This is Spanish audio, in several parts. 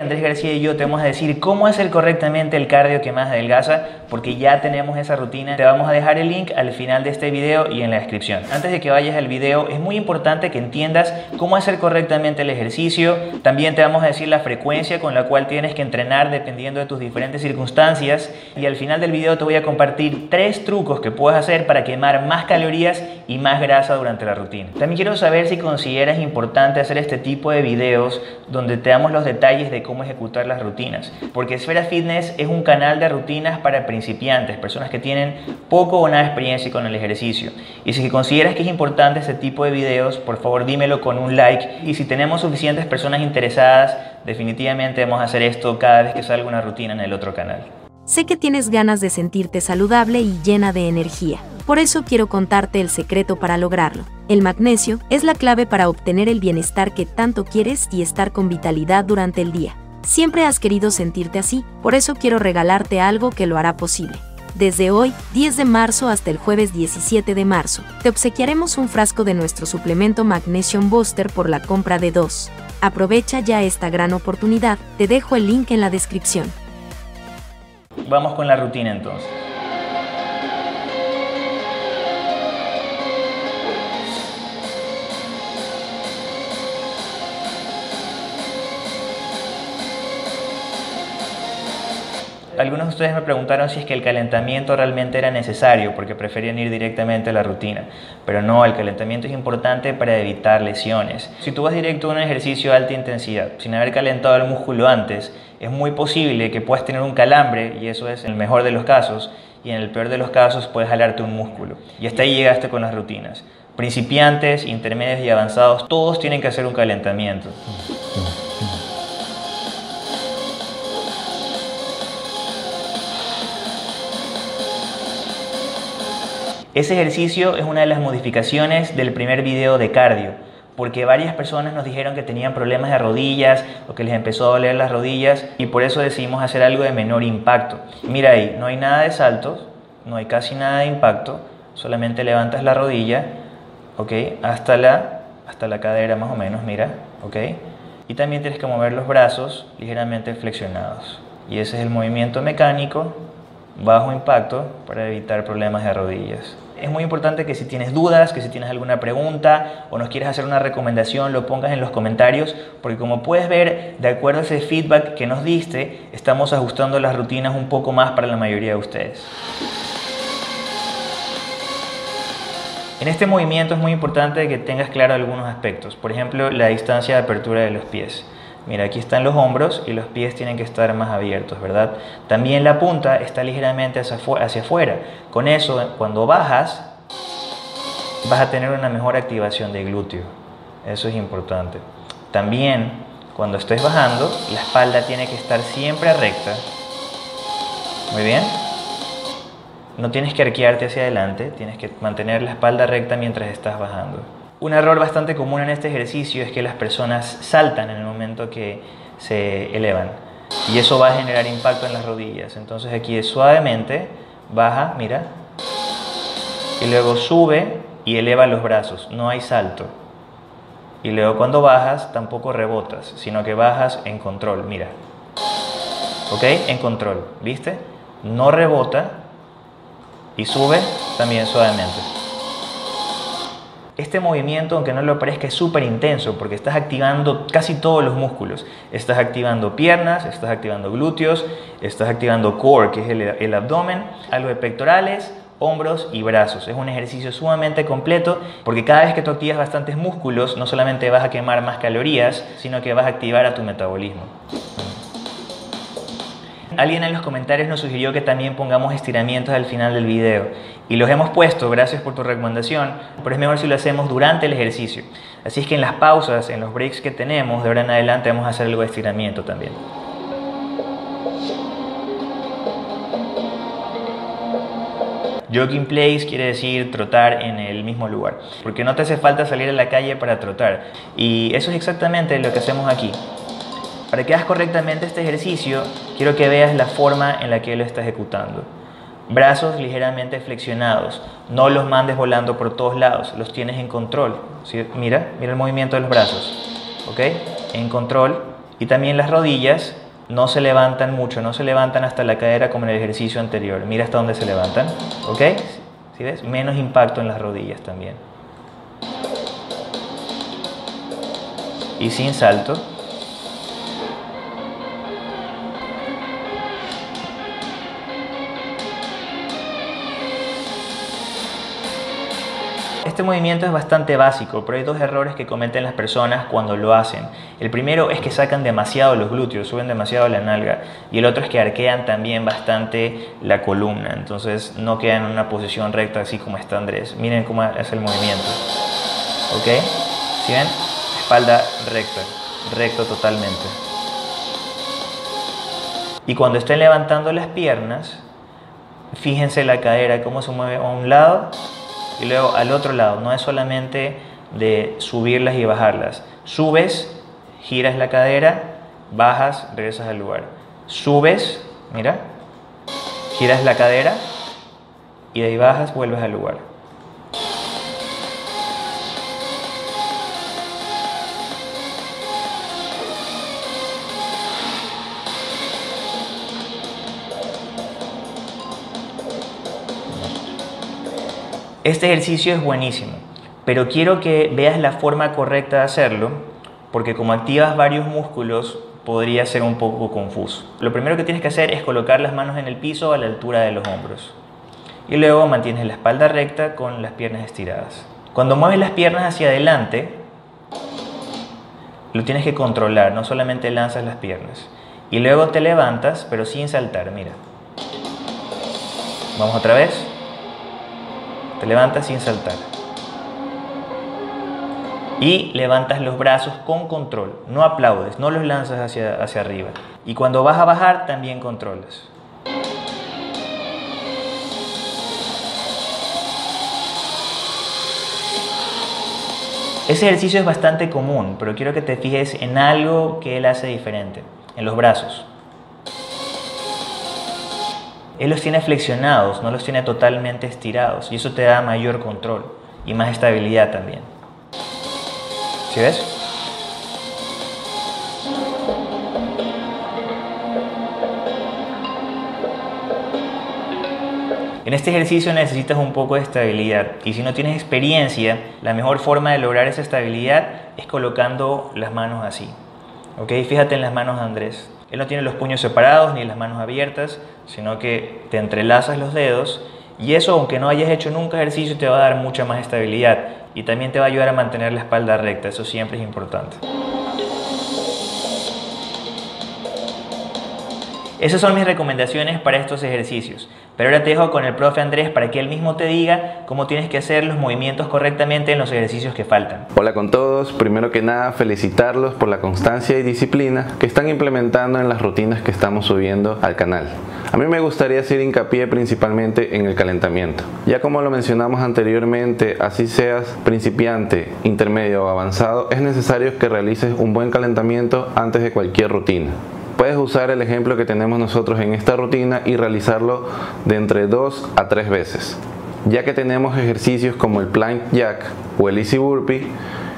Andrés García y yo te vamos a decir cómo hacer correctamente el cardio que más adelgaza, porque ya tenemos esa rutina. Te vamos a dejar el link al final de este video y en la descripción. Antes de que vayas al video, es muy importante que entiendas cómo hacer correctamente el ejercicio. También te vamos a decir la frecuencia con la cual tienes que entrenar dependiendo de tus diferentes circunstancias. Y al final del video te voy a compartir tres trucos que puedes hacer para quemar más calorías y más grasa durante la rutina. También quiero saber si consideras importante hacer este tipo de videos donde te damos los detalles de ejecutar las rutinas. Porque Esfera Fitness es un canal de rutinas para principiantes, personas que tienen poco o nada experiencia con el ejercicio. Y si consideras que es importante este tipo de videos, por favor dímelo con un like. Y si tenemos suficientes personas interesadas, definitivamente vamos a hacer esto cada vez que salga una rutina en el otro canal. Sé que tienes ganas de sentirte saludable y llena de energía. Por eso quiero contarte el secreto para lograrlo. El magnesio es la clave para obtener el bienestar que tanto quieres y estar con vitalidad durante el día. Siempre has querido sentirte así, por eso quiero regalarte algo que lo hará posible. Desde hoy, 10 de marzo hasta el jueves 17 de marzo, te obsequiaremos un frasco de nuestro suplemento Magnesium Booster por la compra de dos. Aprovecha ya esta gran oportunidad, te dejo el link en la descripción. Vamos con la rutina entonces. Algunos de ustedes me preguntaron si es que el calentamiento realmente era necesario porque preferían ir directamente a la rutina. Pero no, el calentamiento es importante para evitar lesiones. Si tú vas directo a un ejercicio de alta intensidad sin haber calentado el músculo antes, es muy posible que puedas tener un calambre y eso es el mejor de los casos y en el peor de los casos puedes jalarte un músculo. Y hasta ahí llegaste con las rutinas. Principiantes, intermedios y avanzados, todos tienen que hacer un calentamiento. Ese ejercicio es una de las modificaciones del primer video de cardio, porque varias personas nos dijeron que tenían problemas de rodillas o que les empezó a doler las rodillas y por eso decidimos hacer algo de menor impacto. Mira ahí, no hay nada de saltos, no hay casi nada de impacto, solamente levantas la rodilla, ¿ok? Hasta la, hasta la cadera más o menos, mira, ¿ok? Y también tienes que mover los brazos ligeramente flexionados. Y ese es el movimiento mecánico bajo impacto para evitar problemas de rodillas. Es muy importante que si tienes dudas, que si tienes alguna pregunta o nos quieres hacer una recomendación, lo pongas en los comentarios, porque como puedes ver, de acuerdo a ese feedback que nos diste, estamos ajustando las rutinas un poco más para la mayoría de ustedes. En este movimiento es muy importante que tengas claro algunos aspectos, por ejemplo, la distancia de apertura de los pies. Mira, aquí están los hombros y los pies tienen que estar más abiertos, ¿verdad? También la punta está ligeramente hacia, afuera. Con eso, cuando bajas, vas a tener una mejor activación de glúteo. Eso es importante. También, cuando estés bajando, la espalda tiene que estar siempre recta. Muy bien. No tienes que arquearte hacia adelante, tienes que mantener la espalda recta mientras estás bajando. Un error bastante común en este ejercicio es que las personas saltan en el que se elevan y eso va a generar impacto en las rodillas. Entonces aquí es suavemente, baja, mira, y luego sube y eleva los brazos, no hay salto. Y luego cuando bajas tampoco rebotas, sino que bajas en control, mira. ¿Ok? En control, ¿viste? No rebota y sube también suavemente. Este movimiento, aunque no lo parezca, es súper intenso porque estás activando casi todos los músculos. Estás activando piernas, estás activando glúteos, estás activando core, que es el, abdomen, algo de pectorales, hombros y brazos. Es un ejercicio sumamente completo porque cada vez que tú activas bastantes músculos, no solamente vas a quemar más calorías, sino que vas a activar a tu metabolismo. Alguien en los comentarios nos sugirió que también pongamos estiramientos al final del video y los hemos puesto, gracias por tu recomendación, pero es mejor si lo hacemos durante el ejercicio. Así es que en las pausas, en los breaks que tenemos, de ahora en adelante vamos a hacer algo de estiramiento también. Jogging place quiere decir trotar en el mismo lugar, porque no te hace falta salir a la calle para trotar. Y eso es exactamente lo que hacemos aquí. Para que hagas correctamente este ejercicio, quiero que veas la forma en la que lo está ejecutando. Brazos ligeramente flexionados, no los mandes volando por todos lados, los tienes en control. Mira, mira el movimiento de los brazos. ¿Ok? En control, Y también las rodillas no se levantan mucho, no se levantan hasta la cadera como en el ejercicio anterior. Mira hasta dónde se levantan, ¿ok? ¿Sí ves? Menos impacto en las rodillas también. Y sin salto. Este movimiento es bastante básico, pero hay dos errores que cometen las personas cuando lo hacen. El primero es que sacan demasiado los glúteos, suben demasiado la nalga, y el otro es que arquean también bastante la columna, entonces no quedan en una posición recta así como está Andrés. Miren cómo es el movimiento. ¿Ok? ¿Sí ven? Espalda recta, recto totalmente. Y cuando estén levantando las piernas, fíjense la cadera, cómo se mueve a un lado y luego al otro lado, no es solamente de subirlas y bajarlas. Subes, giras la cadera, bajas, regresas al lugar. Subes, mira, giras la cadera y de ahí bajas, vuelves al lugar. Este ejercicio es buenísimo, pero quiero que veas la forma correcta de hacerlo, porque como activas varios músculos, podría ser un poco confuso. Lo primero que tienes que hacer es colocar las manos en el piso a la altura de los hombros. Y luego mantienes la espalda recta con las piernas estiradas. Cuando mueves las piernas hacia adelante, lo tienes que controlar, no solamente lanzas las piernas. Y luego te levantas, pero sin saltar, mira. Vamos otra vez. Te levantas sin saltar. Y levantas los brazos con control. No aplaudes, no los lanzas hacia, hacia arriba. Y cuando vas a bajar, también controlas. Ese ejercicio es bastante común, pero quiero que te fijes en algo que él hace diferente, en los brazos. Él los tiene flexionados, no los tiene totalmente estirados y eso te da mayor control y más estabilidad también. ¿Sí ves? En este ejercicio necesitas un poco de estabilidad y si no tienes experiencia, la mejor forma de lograr esa estabilidad es colocando las manos así. ¿Ok? Fíjate en las manos Andrés. Él no tiene los puños separados ni las manos abiertas, sino que te entrelazas los dedos y eso, aunque no hayas hecho nunca ejercicio, te va a dar mucha más estabilidad y también te va a ayudar a mantener la espalda recta, eso siempre es importante. Esas son mis recomendaciones para estos ejercicios. Pero ahora te dejo con el profe Andrés para que él mismo te diga cómo tienes que hacer los movimientos correctamente en los ejercicios que faltan. Hola con todos. Primero que nada, felicitarlos por la constancia y disciplina que están implementando en las rutinas que estamos subiendo al canal. A mí me gustaría hacer hincapié principalmente en el calentamiento. Ya como lo mencionamos anteriormente, así seas principiante, intermedio o avanzado, es necesario que realices un buen calentamiento antes de cualquier rutina. Puedes usar el ejemplo que tenemos nosotros en esta rutina y realizarlo de entre 2 a 3 veces, ya que tenemos ejercicios como el plank jack o el easy burpee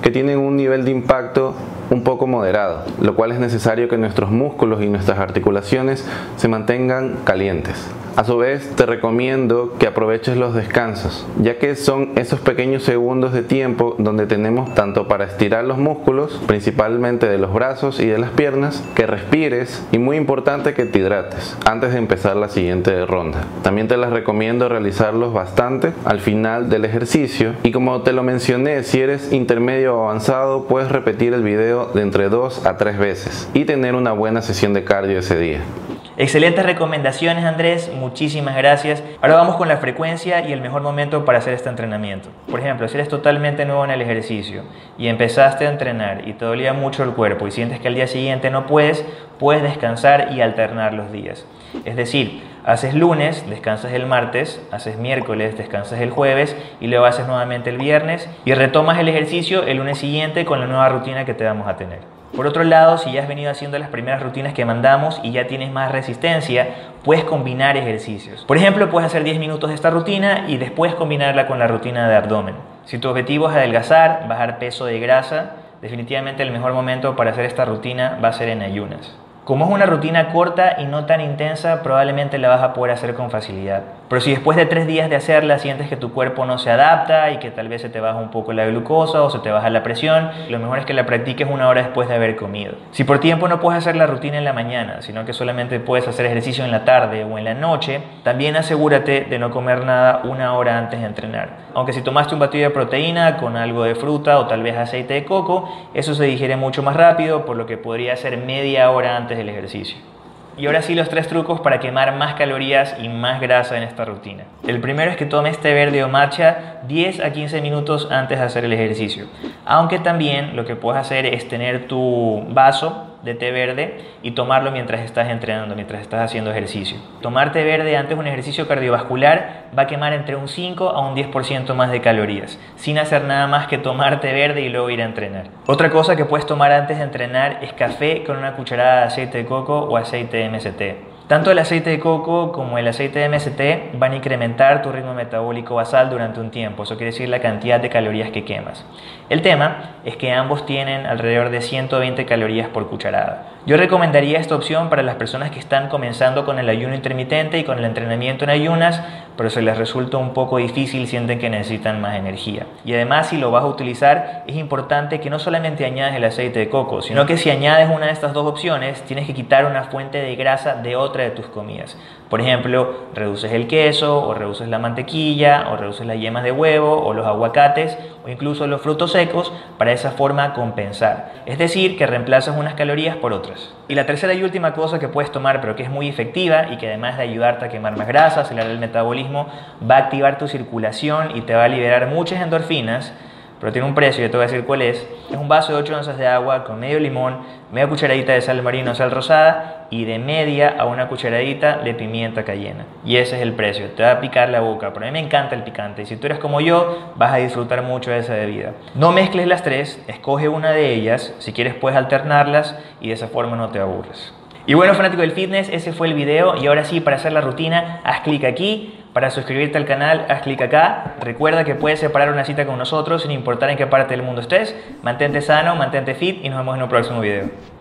que tienen un nivel de impacto un poco moderado, lo cual es necesario que nuestros músculos y nuestras articulaciones se mantengan calientes. A su vez, te recomiendo que aproveches los descansos, ya que son esos pequeños segundos de tiempo donde tenemos tanto para estirar los músculos, principalmente de los brazos y de las piernas, que respires y muy importante que te hidrates antes de empezar la siguiente ronda. También te las recomiendo realizarlos bastante al final del ejercicio y como te lo mencioné, si eres intermedio o avanzado, puedes repetir el video de entre 2 a 3 veces y tener una buena sesión de cardio ese día. Excelentes recomendaciones Andrés, muchísimas gracias. Ahora vamos con la frecuencia y el mejor momento para hacer este entrenamiento. Por ejemplo, si eres totalmente nuevo en el ejercicio y empezaste a entrenar y te dolía mucho el cuerpo y sientes que al día siguiente no puedes, puedes descansar y alternar los días. Es decir, haces lunes, descansas el martes, haces miércoles, descansas el jueves y luego haces nuevamente el viernes y retomas el ejercicio el lunes siguiente con la nueva rutina que te vamos a tener. Por otro lado, si ya has venido haciendo las primeras rutinas que mandamos y ya tienes más resistencia, puedes combinar ejercicios. Por ejemplo, puedes hacer 10 minutos de esta rutina y después combinarla con la rutina de abdomen. Si tu objetivo es adelgazar, bajar peso de grasa, definitivamente el mejor momento para hacer esta rutina va a ser en ayunas. Como es una rutina corta y no tan intensa, probablemente la vas a poder hacer con facilidad. Pero si después de tres días de hacerla sientes que tu cuerpo no se adapta y que tal vez se te baja un poco la glucosa o se te baja la presión, lo mejor es que la practiques una hora después de haber comido. Si por tiempo no puedes hacer la rutina en la mañana, sino que solamente puedes hacer ejercicio en la tarde o en la noche, también asegúrate de no comer nada una hora antes de entrenar. Aunque si tomaste un batido de proteína con algo de fruta o tal vez aceite de coco, eso se digiere mucho más rápido, por lo que podría ser media hora antes del ejercicio. Y ahora sí los tres trucos para quemar más calorías y más grasa en esta rutina. El primero es que tomes té verde o matcha 10 a 15 minutos antes de hacer el ejercicio. Aunque también lo que puedes hacer es tener tu vaso de té verde y tomarlo mientras estás entrenando, mientras estás haciendo ejercicio. Tomar té verde antes de un ejercicio cardiovascular va a quemar entre un 5 a un 10% más de calorías, sin hacer nada más que tomar té verde y luego ir a entrenar. Otra cosa que puedes tomar antes de entrenar es café con una cucharada de aceite de coco o aceite de. Tanto el aceite de coco como el aceite de MST van a incrementar tu ritmo metabólico basal durante un tiempo, eso quiere decir la cantidad de calorías que quemas. El tema es que ambos tienen alrededor de 120 calorías por cucharada. Yo recomendaría esta opción para las personas que están comenzando con el ayuno intermitente y con el entrenamiento en ayunas, pero se les resulta un poco difícil, sienten que necesitan más energía. Y además, si lo vas a utilizar, es importante que no solamente añades el aceite de coco, sino que si añades una de estas dos opciones, tienes que quitar una fuente de grasa de de tus comidas. Por ejemplo, reduces el queso, o reduces la mantequilla, o reduces las yemas de huevo, o los aguacates, o incluso los frutos secos, para esa forma compensar. Es decir, que reemplazas unas calorías por otras. Y la tercera y última cosa que puedes tomar, pero que es muy efectiva y que además de ayudarte a quemar más grasa, acelerar el metabolismo, va a activar tu circulación y te va a liberar muchas endorfinas, pero tiene un precio, yo te voy a decir cuál es. Es un vaso de 8 onzas de agua con medio limón, media cucharadita de sal marino sal rosada y de media a una cucharadita de pimienta cayena. Y ese es el precio, te va a picar la boca, pero a mí me encanta el picante y si tú eres como yo, vas a disfrutar mucho de esa bebida. No mezcles las tres, escoge una de ellas, si quieres puedes alternarlas y de esa forma no te aburres. Y bueno, fanático del fitness, ese fue el video y ahora sí, para hacer la rutina, haz clic aquí para suscribirte al canal, haz clic acá. Recuerda que puedes separar una cita con nosotros sin importar en qué parte del mundo estés. Mantente sano, mantente fit y nos vemos en un próximo video.